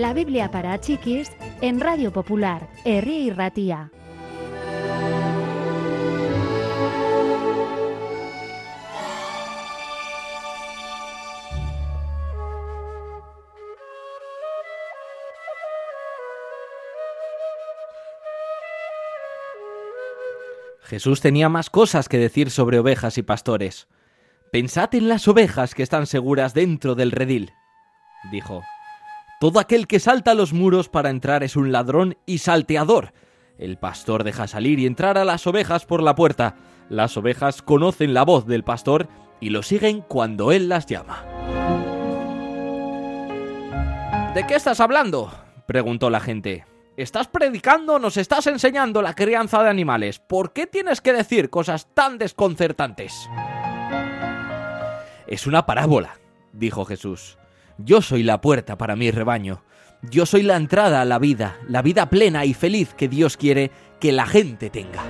La Biblia para chiquis en Radio Popular, Herri y Ratía. Jesús tenía más cosas que decir sobre ovejas y pastores. Pensad en las ovejas que están seguras dentro del redil, dijo. Todo aquel que salta los muros para entrar es un ladrón y salteador. El pastor deja salir y entrar a las ovejas por la puerta. Las ovejas conocen la voz del pastor y lo siguen cuando él las llama. ¿De qué estás hablando? preguntó la gente. ¿Estás predicando nos estás enseñando la crianza de animales? ¿Por qué tienes que decir cosas tan desconcertantes? Es una parábola, dijo Jesús. Yo soy la puerta para mi rebaño. Yo soy la entrada a la vida, la vida plena y feliz que Dios quiere que la gente tenga.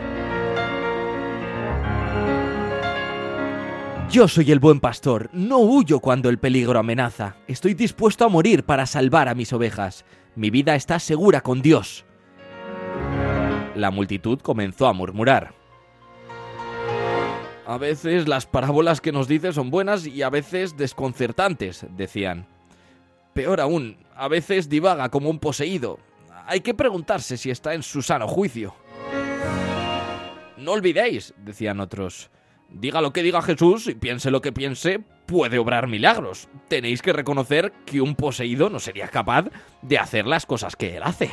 Yo soy el buen pastor, no huyo cuando el peligro amenaza. Estoy dispuesto a morir para salvar a mis ovejas. Mi vida está segura con Dios. La multitud comenzó a murmurar. A veces las parábolas que nos dice son buenas y a veces desconcertantes, decían. Peor aún, a veces divaga como un poseído. Hay que preguntarse si está en su sano juicio. No olvidéis, decían otros. Diga lo que diga Jesús y piense lo que piense, puede obrar milagros. Tenéis que reconocer que un poseído no sería capaz de hacer las cosas que él hace.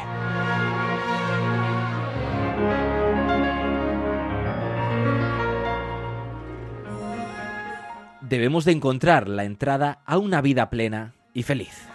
Debemos de encontrar la entrada a una vida plena y feliz.